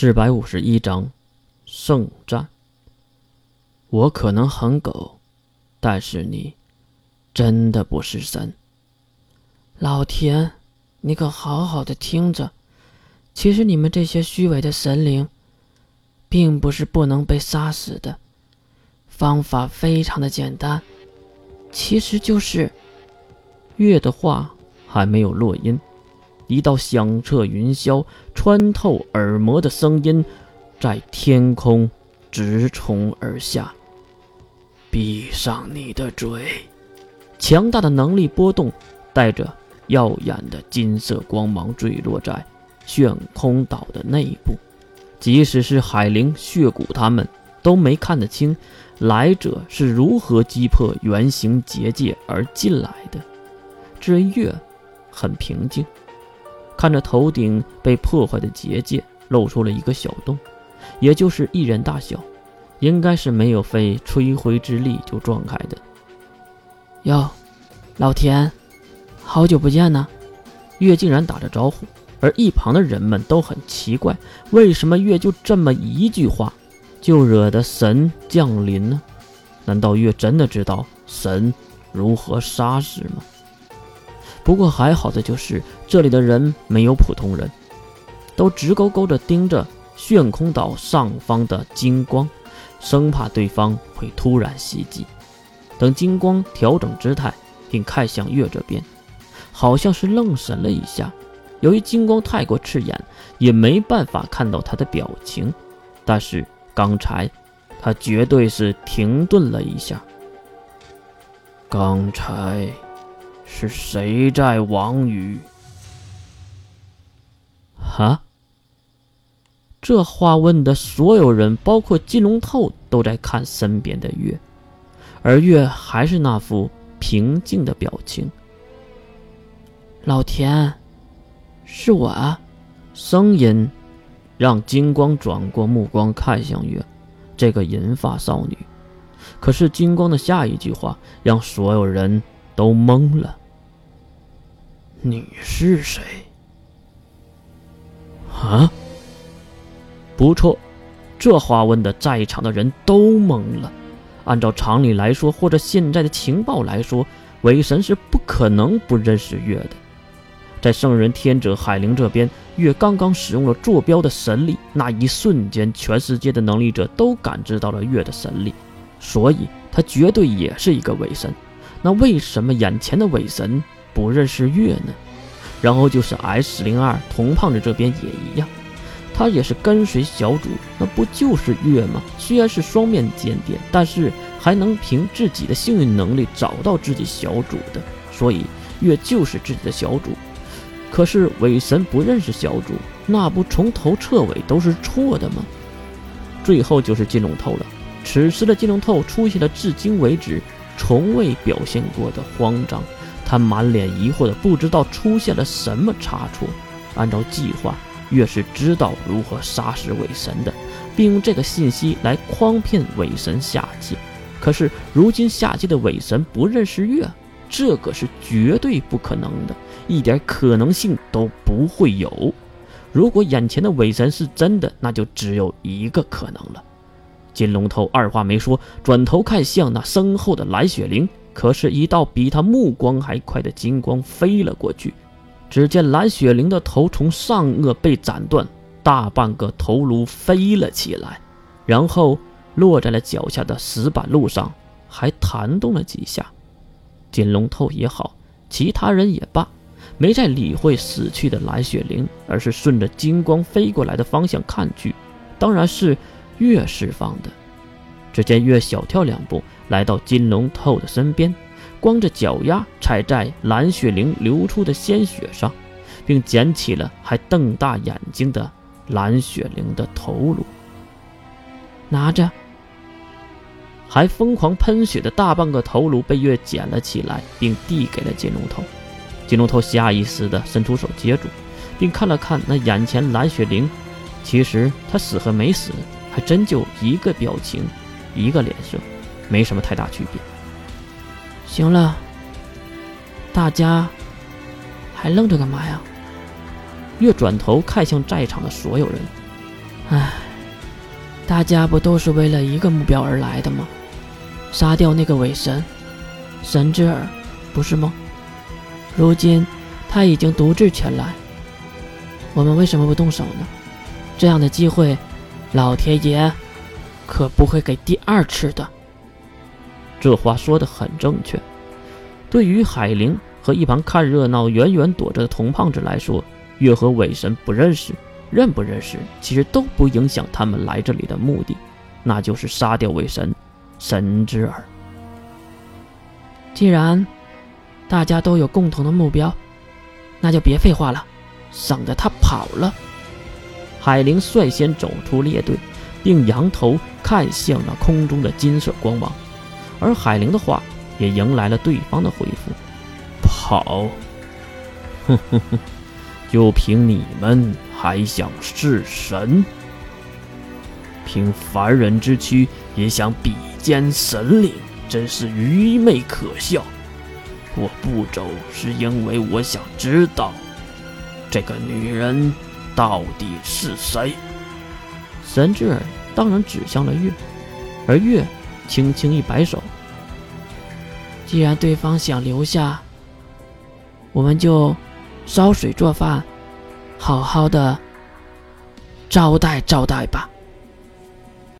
四百五十一章，圣战。我可能很狗，但是你真的不是神。老田，你可好好的听着。其实你们这些虚伪的神灵，并不是不能被杀死的，方法非常的简单，其实就是月的话还没有落音。一道响彻云霄、穿透耳膜的声音，在天空直冲而下。闭上你的嘴！强大的能力波动，带着耀眼的金色光芒坠落在炫空岛的内部。即使是海灵、血骨他们都没看得清来者是如何击破圆形结界而进来的。这月很平静。看着头顶被破坏的结界，露出了一个小洞，也就是一人大小，应该是没有费吹灰之力就撞开的。哟，老田，好久不见呢！月竟然打着招呼，而一旁的人们都很奇怪，为什么月就这么一句话，就惹得神降临呢？难道月真的知道神如何杀死吗？不过还好的就是这里的人没有普通人，都直勾勾地盯着炫空岛上方的金光，生怕对方会突然袭击。等金光调整姿态，并看向月这边，好像是愣神了一下。由于金光太过刺眼，也没办法看到他的表情。但是刚才他绝对是停顿了一下。刚才。是谁在妄语？哈！这话问的所有人，包括金龙透，都在看身边的月，而月还是那副平静的表情。老田，是我。啊！声音让金光转过目光看向月，这个银发少女。可是金光的下一句话让所有人都懵了。你是谁？啊？不错，这话问的在场的人都懵了。按照常理来说，或者现在的情报来说，伪神是不可能不认识月的。在圣人天者海灵这边，月刚刚使用了坐标的神力，那一瞬间，全世界的能力者都感知到了月的神力，所以他绝对也是一个伪神。那为什么眼前的伪神？不认识月呢，然后就是 S 零二铜胖子这边也一样，他也是跟随小主，那不就是月吗？虽然是双面间谍，但是还能凭自己的幸运能力找到自己小主的，所以月就是自己的小主。可是伪神不认识小主，那不从头彻尾都是错的吗？最后就是金龙透了，此时的金龙透出现了至今为止从未表现过的慌张。他满脸疑惑的不知道出现了什么差错。按照计划，月是知道如何杀死伪神的，并用这个信息来诓骗伪神下界。可是如今下界的伪神不认识月，这个是绝对不可能的，一点可能性都不会有。如果眼前的伪神是真的，那就只有一个可能了。金龙头二话没说，转头看向那身后的蓝雪灵。可是，一道比他目光还快的金光飞了过去。只见蓝雪灵的头从上颚被斩断，大半个头颅飞了起来，然后落在了脚下的石板路上，还弹动了几下。金龙头也好，其他人也罢，没再理会死去的蓝雪灵，而是顺着金光飞过来的方向看去，当然是月释放的。只见月小跳两步。来到金龙透的身边，光着脚丫踩在蓝雪灵流出的鲜血上，并捡起了还瞪大眼睛的蓝雪灵的头颅，拿着。还疯狂喷血的大半个头颅被月捡了起来，并递给了金龙头。金龙头下意识地伸出手接住，并看了看那眼前蓝雪灵，其实他死和没死，还真就一个表情，一个脸色。没什么太大区别。行了，大家还愣着干嘛呀？月转头看向在场的所有人，唉，大家不都是为了一个目标而来的吗？杀掉那个伪神，神之耳，不是吗？如今他已经独自前来，我们为什么不动手呢？这样的机会，老天爷可不会给第二次的。这话说的很正确。对于海灵和一旁看热闹、远远躲着的童胖子来说，月和伪神不认识，认不认识，其实都不影响他们来这里的目的，那就是杀掉伪神。神之耳。既然大家都有共同的目标，那就别废话了，省得他跑了。海灵率先走出列队，并仰头看向那空中的金色光芒，而海灵的话也迎来了对方的回复：“跑，哼哼哼，就凭你们还想弑神？凭凡人之躯也想比？”肩神灵真是愚昧可笑。我不走是因为我想知道，这个女人到底是谁。神之耳当然指向了月，而月轻轻一摆手：“既然对方想留下，我们就烧水做饭，好好的招待招待吧。”